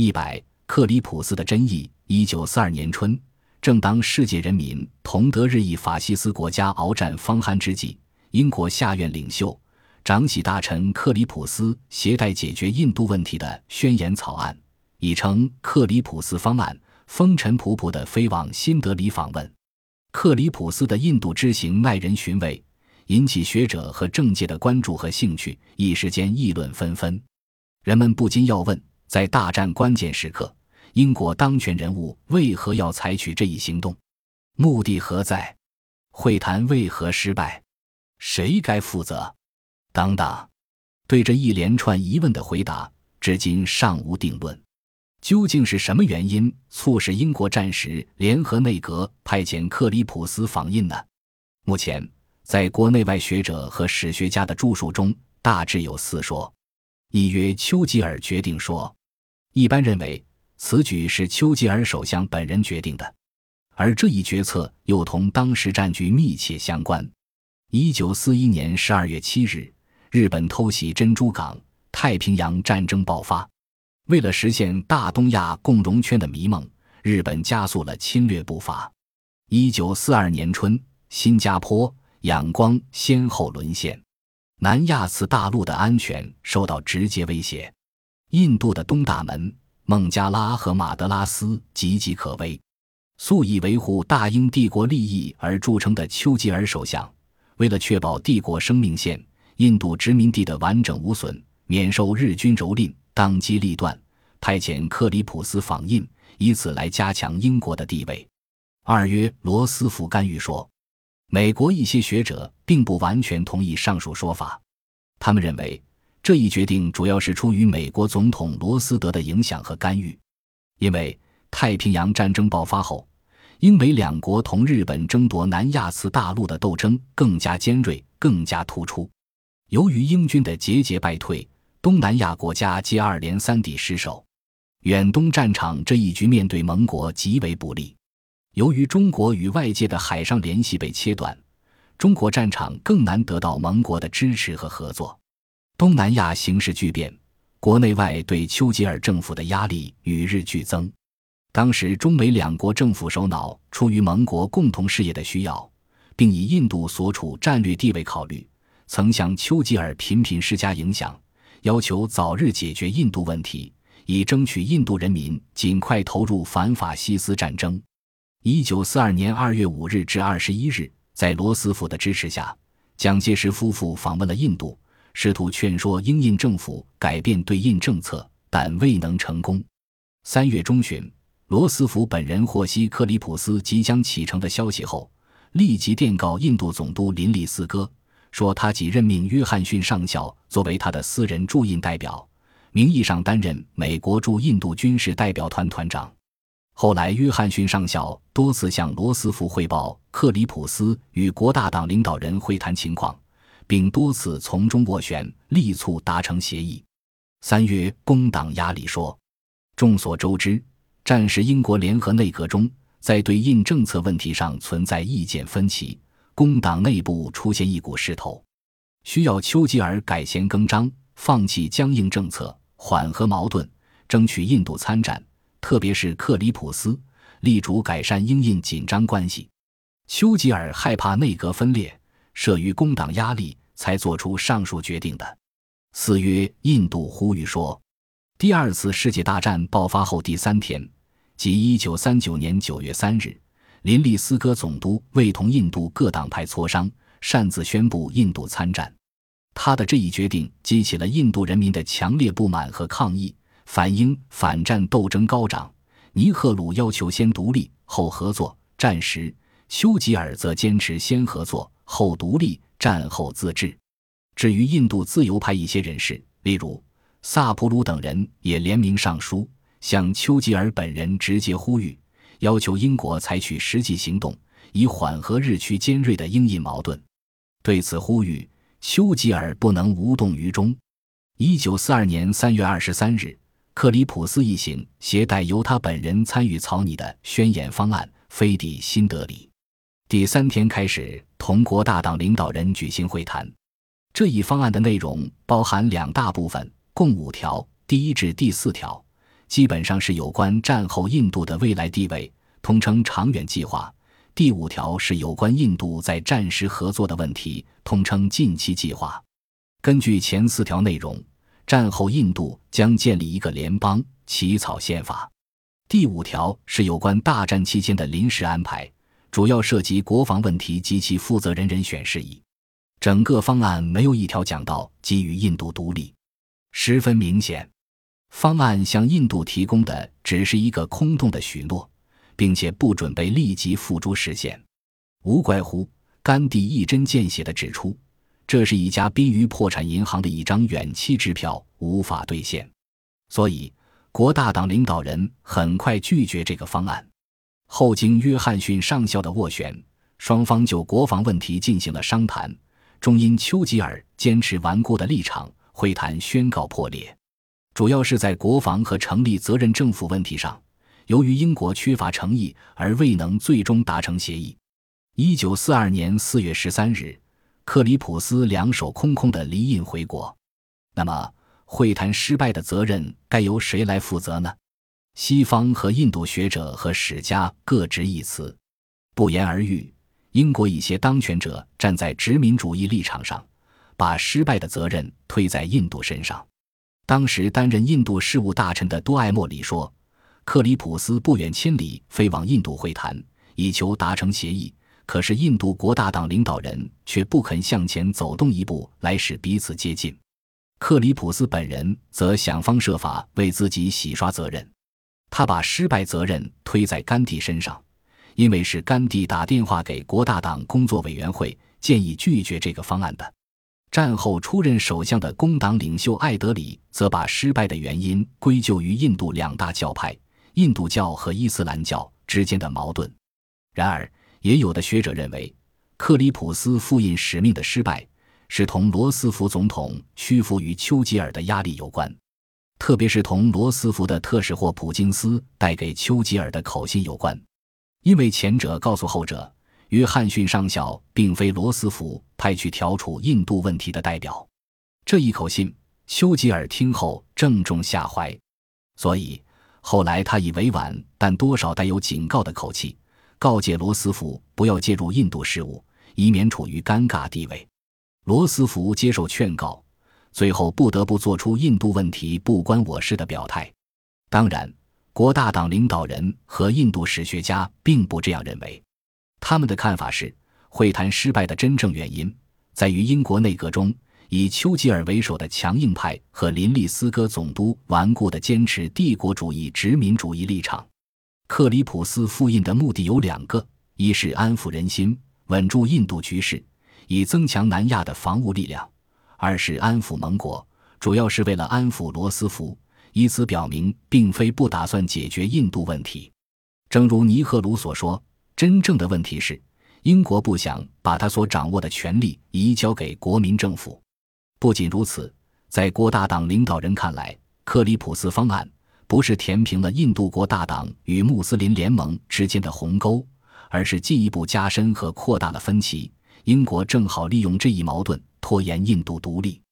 一百，克里普斯的真意。一九四二年春，正当世界人民同德日意法西斯国家鏖战方酣之际，英国下院领袖、长喜大臣克里普斯携带解决印度问题的宣言草案，已称克里普斯方案，风尘仆仆地飞往新德里访问。克里普斯的印度之行耐人寻味，引起学者和政界的关注和兴趣，一时间议论纷纷。人们不禁要问。在大战关键时刻，英国当权人物为何要采取这一行动？目的何在？会谈为何失败？谁该负责？等等，对这一连串疑问的回答，至今尚无定论。究竟是什么原因促使英国战时联合内阁派遣克里普斯访印呢？目前，在国内外学者和史学家的著述中，大致有四说：一曰丘吉尔决定说。一般认为，此举是丘吉尔首相本人决定的，而这一决策又同当时战局密切相关。一九四一年十二月七日，日本偷袭珍珠港，太平洋战争爆发。为了实现大东亚共荣圈的迷梦，日本加速了侵略步伐。一九四二年春，新加坡、仰光先后沦陷，南亚次大陆的安全受到直接威胁。印度的东大门、孟加拉和马德拉斯岌岌可危。素以维护大英帝国利益而著称的丘吉尔首相，为了确保帝国生命线、印度殖民地的完整无损，免受日军蹂躏，当机立断，派遣克里普斯访印，以此来加强英国的地位。二约罗斯福干预说，美国一些学者并不完全同意上述说法，他们认为。这一决定主要是出于美国总统罗斯德的影响和干预，因为太平洋战争爆发后，英美两国同日本争夺南亚次大陆的斗争更加尖锐、更加突出。由于英军的节节败退，东南亚国家接二连三地失守，远东战场这一局面对盟国极为不利。由于中国与外界的海上联系被切断，中国战场更难得到盟国的支持和合作。东南亚形势巨变，国内外对丘吉尔政府的压力与日俱增。当时，中美两国政府首脑出于盟国共同事业的需要，并以印度所处战略地位考虑，曾向丘吉尔频频施加影响，要求早日解决印度问题，以争取印度人民尽快投入反法西斯战争。一九四二年二月五日至二十一日，在罗斯福的支持下，蒋介石夫妇访问了印度。试图劝说英印政府改变对印政策，但未能成功。三月中旬，罗斯福本人获悉克里普斯即将启程的消息后，立即电告印度总督林利斯哥，说他即任命约翰逊上校作为他的私人驻印代表，名义上担任美国驻印度军事代表团团长。后来，约翰逊上校多次向罗斯福汇报克里普斯与国大党领导人会谈情况。并多次从中斡旋，力促达成协议。三月，工党压力说：“众所周知，战时英国联合内阁中，在对印政策问题上存在意见分歧，工党内部出现一股势头，需要丘吉尔改弦更张，放弃僵硬政策，缓和矛盾，争取印度参战。特别是克里普斯力主改善英印紧张关系，丘吉尔害怕内阁分裂。”慑于工党压力，才做出上述决定的。四月，印度呼吁说，第二次世界大战爆发后第三天，即一九三九年九月三日，林立斯哥总督未同印度各党派磋商，擅自宣布印度参战。他的这一决定激起了印度人民的强烈不满和抗议，反英反战斗争高涨。尼赫鲁要求先独立后合作，战时丘吉尔则坚持先合作。后独立，战后自治。至于印度自由派一些人士，例如萨普鲁等人，也联名上书，向丘吉尔本人直接呼吁，要求英国采取实际行动，以缓和日趋尖锐的英印矛盾。对此呼吁，丘吉尔不能无动于衷。一九四二年三月二十三日，克里普斯一行携带由他本人参与草拟的宣言方案，飞抵新德里。第三天开始同国大党领导人举行会谈，这一方案的内容包含两大部分，共五条。第一至第四条基本上是有关战后印度的未来地位，通称长远计划；第五条是有关印度在战时合作的问题，通称近期计划。根据前四条内容，战后印度将建立一个联邦，起草宪法。第五条是有关大战期间的临时安排，主要涉及国防问题及其负责人人选事宜。整个方案没有一条讲到给予印度独立，十分明显。方案向印度提供的只是一个空洞的许诺，并且不准备立即付诸实现。无怪乎甘地一针见血地指出，这是一家濒于破产银行的一张远期支票，无法兑现。所以，国大党领导人很快拒绝这个方案。后经约翰逊上校的斡旋，双方就国防问题进行了商谈。终因丘吉尔坚持顽固的立场，会谈宣告破裂。主要是在国防和成立责任政府问题上，由于英国缺乏诚意而未能最终达成协议。一九四二年四月十三日，克里普斯两手空空的离印回国。那么，会谈失败的责任该由谁来负责呢？西方和印度学者和史家各执一词，不言而喻。英国一些当权者站在殖民主义立场上，把失败的责任推在印度身上。当时担任印度事务大臣的多艾莫里说：“克里普斯不远千里飞往印度会谈，以求达成协议。可是印度国大党领导人却不肯向前走动一步，来使彼此接近。克里普斯本人则想方设法为自己洗刷责任，他把失败责任推在甘地身上，因为是甘地打电话给国大党工作委员会，建议拒绝这个方案的。”战后出任首相的工党领袖艾德里则把失败的原因归咎于印度两大教派——印度教和伊斯兰教之间的矛盾。然而，也有的学者认为，克里普斯复印使命的失败是同罗斯福总统屈服于丘吉尔的压力有关，特别是同罗斯福的特使霍普金斯带给丘吉尔的口信有关，因为前者告诉后者。约翰逊上校并非罗斯福派去调处印度问题的代表，这一口信，丘吉尔听后正中下怀，所以后来他以委婉但多少带有警告的口气，告诫罗斯福不要介入印度事务，以免处于尴尬地位。罗斯福接受劝告，最后不得不做出印度问题不关我事的表态。当然，国大党领导人和印度史学家并不这样认为。他们的看法是，会谈失败的真正原因在于英国内阁中以丘吉尔为首的强硬派和林立斯戈总督顽固地坚持帝国主义殖民主义立场。克里普斯复印的目的有两个：一是安抚人心，稳住印度局势，以增强南亚的防务力量；二是安抚盟国，主要是为了安抚罗斯福，以此表明并非不打算解决印度问题。正如尼赫鲁所说。真正的问题是，英国不想把他所掌握的权力移交给国民政府。不仅如此，在国大党领导人看来，克里普斯方案不是填平了印度国大党与穆斯林联盟之间的鸿沟，而是进一步加深和扩大了分歧。英国正好利用这一矛盾，拖延印度独立。